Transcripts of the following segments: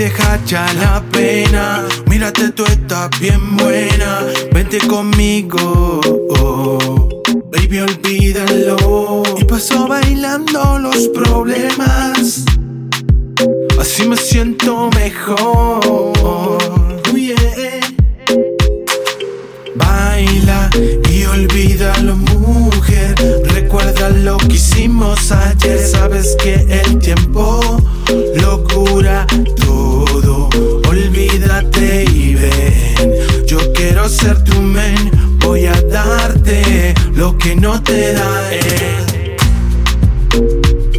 Deja ya la pena. Mírate, tú estás bien buena. Vente conmigo. Baby, olvídalo. Y paso bailando los problemas. Así me siento mejor. Yeah. Baila y olvídalo, mujer. Lo que hicimos ayer. Sabes que el tiempo lo cura todo. Olvídate y ven. Yo quiero ser tu men. Voy a darte lo que no te da él.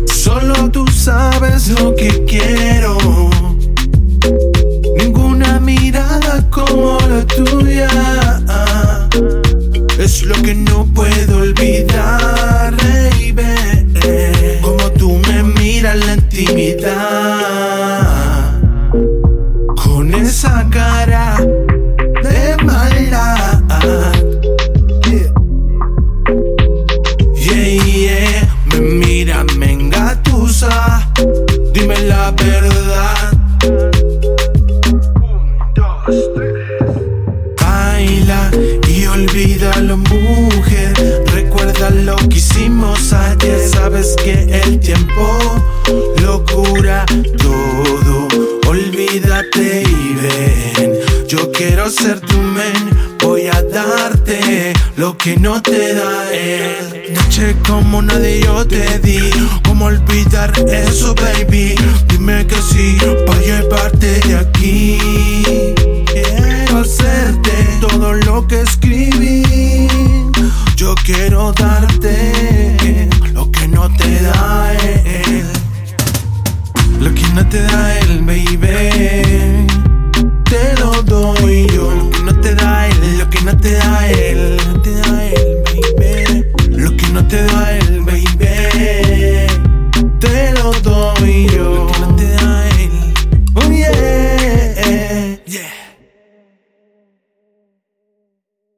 Solo tú sabes lo que quiero. Ninguna mirada como la tuya es lo que no puedo mira, me engatusa. Dime la verdad. Baila y olvídalo, mujer. Recuerda lo que hicimos ayer. Sabes que el tiempo lo cura todo. Olvídate y ven. Yo quiero ser tu men. Lo que no te da él. Noche como nadie yo te di. ¿Cómo olvidar eso, baby? Dime que sí, para llevarte de aquí. Quiero hacerte todo lo que escribí. Yo quiero darte lo que no te da él. Lo que no te da él, baby. él, no te da él, baby. Lo que no te da él.